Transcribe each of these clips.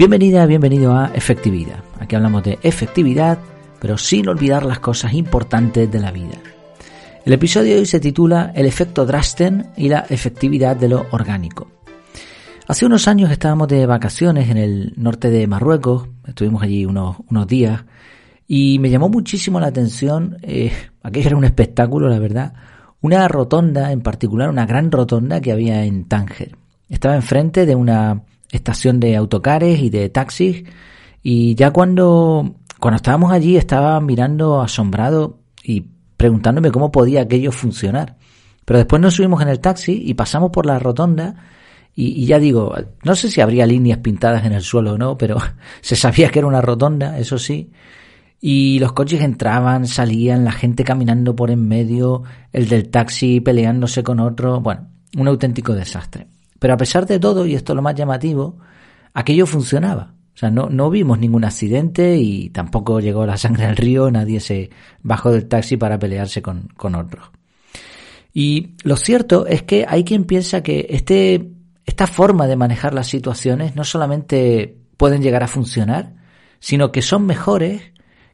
Bienvenida, bienvenido a Efectividad. Aquí hablamos de efectividad, pero sin olvidar las cosas importantes de la vida. El episodio de hoy se titula El efecto Drasten y la efectividad de lo orgánico. Hace unos años estábamos de vacaciones en el norte de Marruecos, estuvimos allí unos, unos días, y me llamó muchísimo la atención, eh, aquello era un espectáculo, la verdad, una rotonda, en particular una gran rotonda que había en Tánger. Estaba enfrente de una estación de autocares y de taxis y ya cuando, cuando estábamos allí estaba mirando asombrado y preguntándome cómo podía aquello funcionar. Pero después nos subimos en el taxi y pasamos por la rotonda y, y, ya digo, no sé si habría líneas pintadas en el suelo o no, pero se sabía que era una rotonda, eso sí. Y los coches entraban, salían, la gente caminando por en medio, el del taxi peleándose con otro, bueno, un auténtico desastre. Pero a pesar de todo, y esto es lo más llamativo, aquello funcionaba. O sea, no, no vimos ningún accidente y tampoco llegó la sangre al río, nadie se bajó del taxi para pelearse con, con otros. Y lo cierto es que hay quien piensa que este, esta forma de manejar las situaciones no solamente pueden llegar a funcionar, sino que son mejores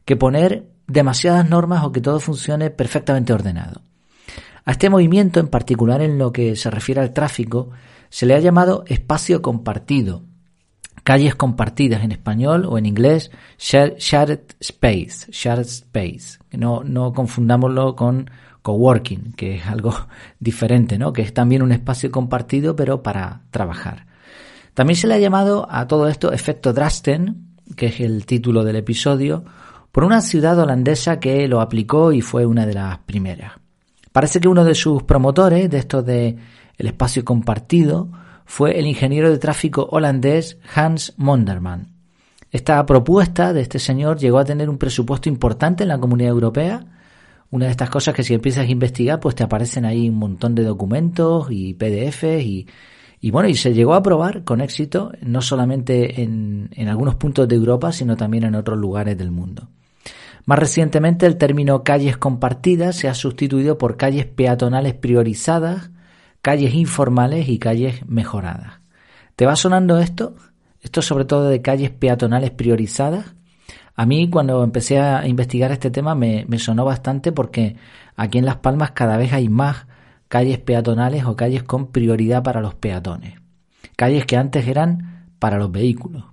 que poner demasiadas normas o que todo funcione perfectamente ordenado. A este movimiento, en particular en lo que se refiere al tráfico, se le ha llamado espacio compartido, calles compartidas en español o en inglés, shared, space, shared space. No, no confundámoslo con coworking, que es algo diferente, ¿no? Que es también un espacio compartido, pero para trabajar. También se le ha llamado a todo esto efecto Drasten, que es el título del episodio, por una ciudad holandesa que lo aplicó y fue una de las primeras. Parece que uno de sus promotores de esto de el espacio compartido fue el ingeniero de tráfico holandés Hans Monderman. Esta propuesta de este señor llegó a tener un presupuesto importante en la Comunidad Europea. Una de estas cosas que si empiezas a investigar, pues te aparecen ahí un montón de documentos y PDFs y, y bueno, y se llegó a aprobar con éxito, no solamente en, en algunos puntos de Europa, sino también en otros lugares del mundo. Más recientemente el término calles compartidas se ha sustituido por calles peatonales priorizadas calles informales y calles mejoradas. ¿Te va sonando esto? Esto sobre todo de calles peatonales priorizadas. A mí cuando empecé a investigar este tema me, me sonó bastante porque aquí en Las Palmas cada vez hay más calles peatonales o calles con prioridad para los peatones. Calles que antes eran para los vehículos.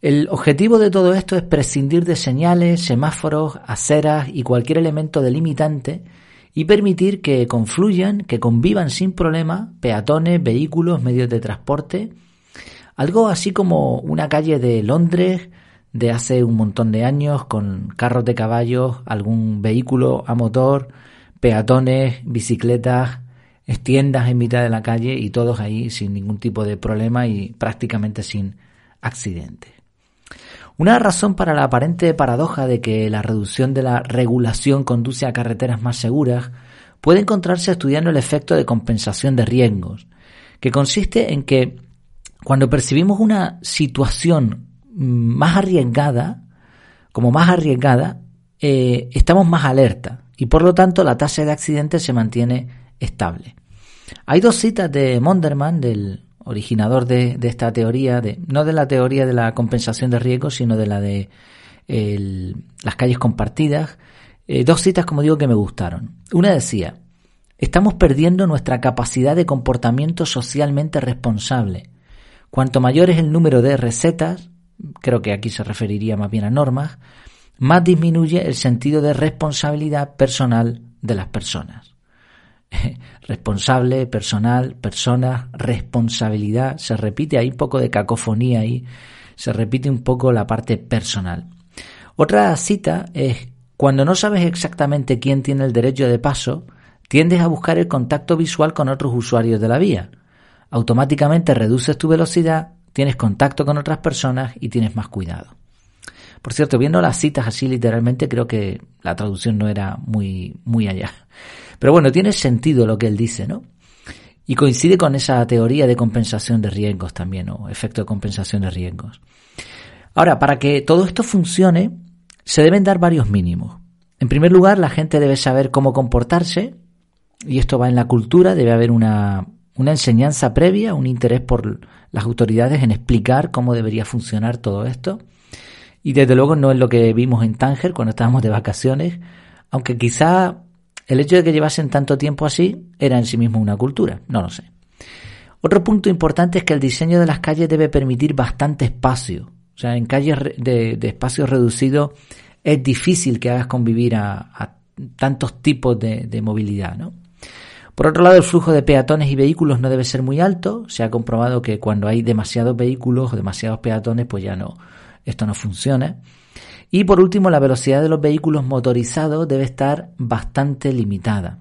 El objetivo de todo esto es prescindir de señales, semáforos, aceras y cualquier elemento delimitante y permitir que confluyan, que convivan sin problema peatones, vehículos, medios de transporte. Algo así como una calle de Londres de hace un montón de años con carros de caballos, algún vehículo a motor, peatones, bicicletas, tiendas en mitad de la calle y todos ahí sin ningún tipo de problema y prácticamente sin accidentes. Una razón para la aparente paradoja de que la reducción de la regulación conduce a carreteras más seguras puede encontrarse estudiando el efecto de compensación de riesgos, que consiste en que cuando percibimos una situación más arriesgada, como más arriesgada, eh, estamos más alerta y por lo tanto la tasa de accidentes se mantiene estable. Hay dos citas de Monderman, del originador de, esta teoría, de, no de la teoría de la compensación de riesgos, sino de la de las calles compartidas. Eh, dos citas, como digo, que me gustaron. Una decía, estamos perdiendo nuestra capacidad de comportamiento socialmente responsable. Cuanto mayor es el número de recetas, creo que aquí se referiría más bien a normas, más disminuye el sentido de responsabilidad personal de las personas. responsable, personal, persona, responsabilidad, se repite ahí un poco de cacofonía ahí, se repite un poco la parte personal. Otra cita es, cuando no sabes exactamente quién tiene el derecho de paso, tiendes a buscar el contacto visual con otros usuarios de la vía. Automáticamente reduces tu velocidad, tienes contacto con otras personas y tienes más cuidado. Por cierto, viendo las citas así literalmente, creo que la traducción no era muy, muy allá. Pero bueno, tiene sentido lo que él dice, ¿no? Y coincide con esa teoría de compensación de riesgos también, o efecto de compensación de riesgos. Ahora, para que todo esto funcione, se deben dar varios mínimos. En primer lugar, la gente debe saber cómo comportarse, y esto va en la cultura, debe haber una, una enseñanza previa, un interés por las autoridades en explicar cómo debería funcionar todo esto. Y desde luego no es lo que vimos en Tánger cuando estábamos de vacaciones, aunque quizá el hecho de que llevasen tanto tiempo así era en sí mismo una cultura, no lo sé. Otro punto importante es que el diseño de las calles debe permitir bastante espacio. O sea, en calles de, espacio reducido es difícil que hagas convivir a, tantos tipos de, de movilidad, ¿no? Por otro lado, el flujo de peatones y vehículos no debe ser muy alto. Se ha comprobado que cuando hay demasiados vehículos o demasiados peatones, pues ya no, esto no funciona. Y por último, la velocidad de los vehículos motorizados debe estar bastante limitada.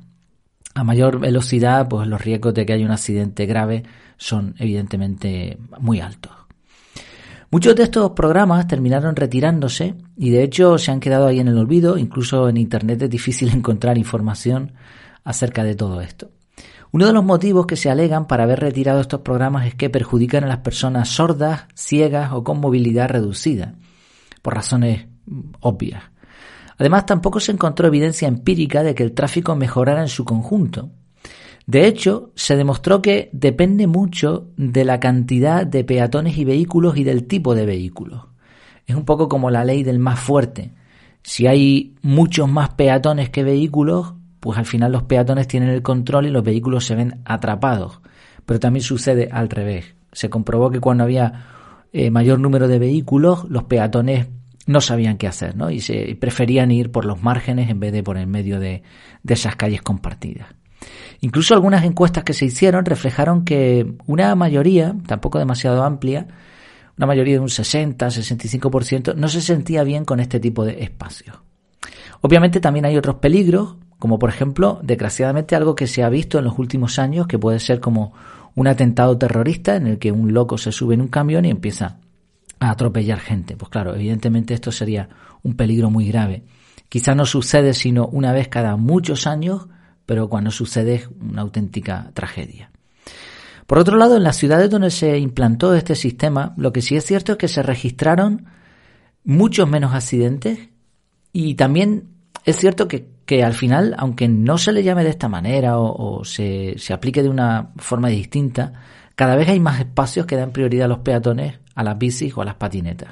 A mayor velocidad, pues los riesgos de que haya un accidente grave son evidentemente muy altos. Muchos de estos programas terminaron retirándose y de hecho se han quedado ahí en el olvido, incluso en Internet es difícil encontrar información acerca de todo esto. Uno de los motivos que se alegan para haber retirado estos programas es que perjudican a las personas sordas, ciegas o con movilidad reducida, por razones obvias. Además, tampoco se encontró evidencia empírica de que el tráfico mejorara en su conjunto. De hecho, se demostró que depende mucho de la cantidad de peatones y vehículos y del tipo de vehículos. Es un poco como la ley del más fuerte. Si hay muchos más peatones que vehículos, pues al final los peatones tienen el control y los vehículos se ven atrapados. Pero también sucede al revés. Se comprobó que cuando había eh, mayor número de vehículos, los peatones no sabían qué hacer, ¿no? Y se preferían ir por los márgenes en vez de por el medio de, de esas calles compartidas. Incluso algunas encuestas que se hicieron reflejaron que una mayoría, tampoco demasiado amplia, una mayoría de un 60, 65%, no se sentía bien con este tipo de espacios. Obviamente también hay otros peligros, como por ejemplo, desgraciadamente algo que se ha visto en los últimos años, que puede ser como un atentado terrorista en el que un loco se sube en un camión y empieza a atropellar gente. Pues claro, evidentemente esto sería un peligro muy grave. Quizá no sucede sino una vez cada muchos años, pero cuando sucede es una auténtica tragedia. Por otro lado, en las ciudades donde se implantó este sistema, lo que sí es cierto es que se registraron muchos menos accidentes y también es cierto que que al final, aunque no se le llame de esta manera o, se, se, aplique de una forma distinta, cada vez hay más espacios que dan prioridad a los peatones, a las bicis o a las patinetas.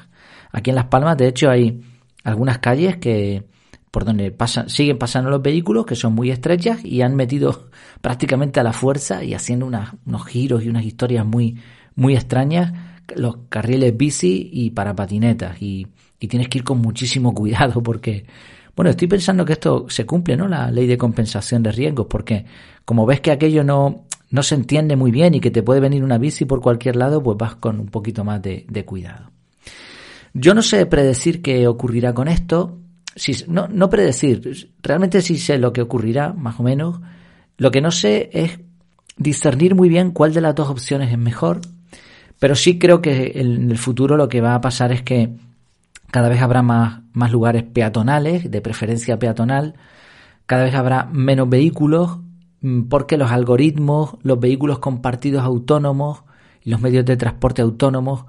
Aquí en Las Palmas, de hecho, hay algunas calles que por donde pasan, siguen pasando los vehículos que son muy estrechas y han metido prácticamente a la fuerza y haciendo unos giros y unas historias muy, muy extrañas los carriles bici y para patinetas y, y tienes que ir con muchísimo cuidado porque bueno, estoy pensando que esto se cumple, ¿no? La ley de compensación de riesgos, porque como ves que aquello no, no se entiende muy bien y que te puede venir una bici por cualquier lado, pues vas con un poquito más de, cuidado. Yo no sé predecir qué ocurrirá con esto. No, no predecir, realmente sí sé lo que ocurrirá, más o menos. Lo que no sé es discernir muy bien cuál de las dos opciones es mejor, pero sí creo que en el futuro lo que va a pasar es que cada vez habrá más, más lugares peatonales, de preferencia peatonal, cada vez habrá menos vehículos, porque los algoritmos, los vehículos compartidos autónomos y los medios de transporte autónomos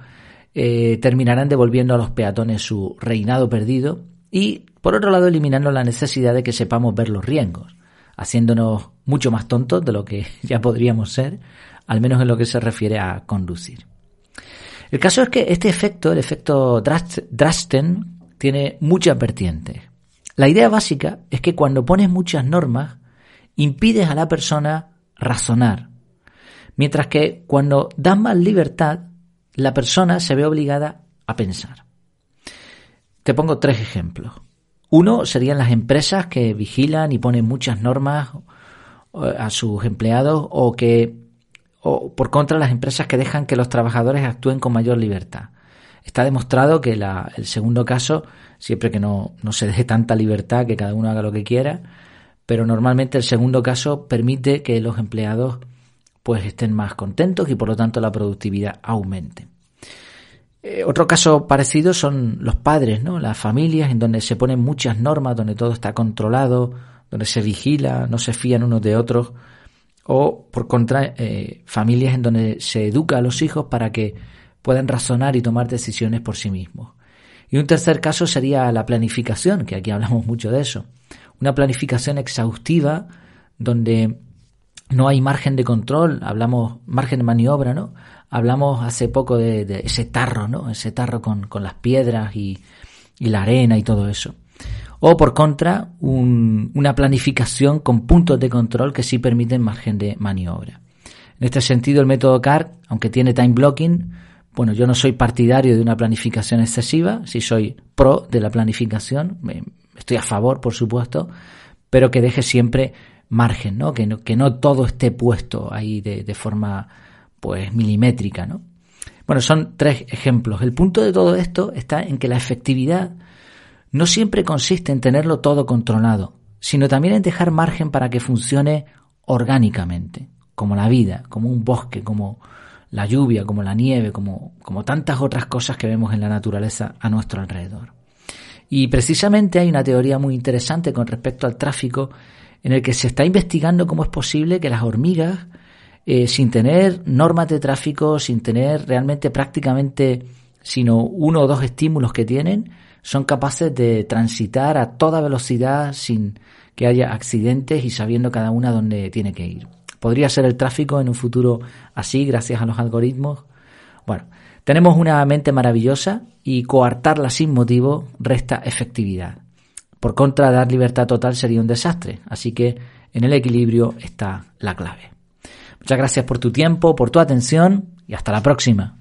eh, terminarán devolviendo a los peatones su reinado perdido y, por otro lado, eliminando la necesidad de que sepamos ver los riesgos, haciéndonos mucho más tontos de lo que ya podríamos ser, al menos en lo que se refiere a conducir. El caso es que este efecto, el efecto Drasten, tiene muchas vertientes. La idea básica es que cuando pones muchas normas, impides a la persona razonar, mientras que cuando das más libertad, la persona se ve obligada a pensar. Te pongo tres ejemplos. Uno serían las empresas que vigilan y ponen muchas normas eh, a sus empleados o que o por contra las empresas que dejan que los trabajadores actúen con mayor libertad. Está demostrado que el segundo caso, siempre que no, no se deje tanta libertad, que cada uno haga lo que quiera, pero normalmente el segundo caso permite que los empleados pues estén más contentos y por lo tanto la productividad aumente. Eh, otro caso parecido son los padres, ¿no? Las familias en donde se ponen muchas normas, donde todo está controlado, donde se vigila, no se fían unos de otros o por contra eh, familias en donde se educa a los hijos para que puedan razonar y tomar decisiones por sí mismos. Y un tercer caso sería la planificación, que aquí hablamos mucho de eso. Una planificación exhaustiva donde no hay margen de control, hablamos margen de maniobra, ¿no? Hablamos hace poco de, ese tarro, ¿no? Ese tarro con, las piedras y, la arena y todo eso. O por contra, una planificación con puntos de control que sí permiten margen de maniobra. En este sentido, el método CAR, aunque tiene time blocking, bueno, yo no soy partidario de una planificación excesiva, sí soy pro de la planificación, estoy a favor, por supuesto, pero que deje siempre margen, ¿no? Que no, que no todo esté puesto ahí de, de forma pues milimétrica, ¿no? Bueno, son tres ejemplos. El punto de todo esto está en que la efectividad no siempre consiste en tenerlo todo controlado, sino también en dejar margen para que funcione orgánicamente, como la vida, como un bosque, como la lluvia, como la nieve, como, como tantas otras cosas que vemos en la naturaleza a nuestro alrededor. Y precisamente hay una teoría muy interesante con respecto al tráfico en el que se está investigando cómo es posible que las hormigas, eh, sin tener normas de tráfico, sin tener realmente prácticamente sino uno o dos estímulos que tienen, son capaces de transitar a toda velocidad sin que haya accidentes y sabiendo cada una dónde tiene que ir. ¿Podría ser el tráfico en un futuro así gracias a los algoritmos? Bueno, tenemos una mente maravillosa y coartarla sin motivo resta efectividad. Por contra, dar libertad total sería un desastre, así que en el equilibrio está la clave. Muchas gracias por tu tiempo, por tu atención y hasta la próxima.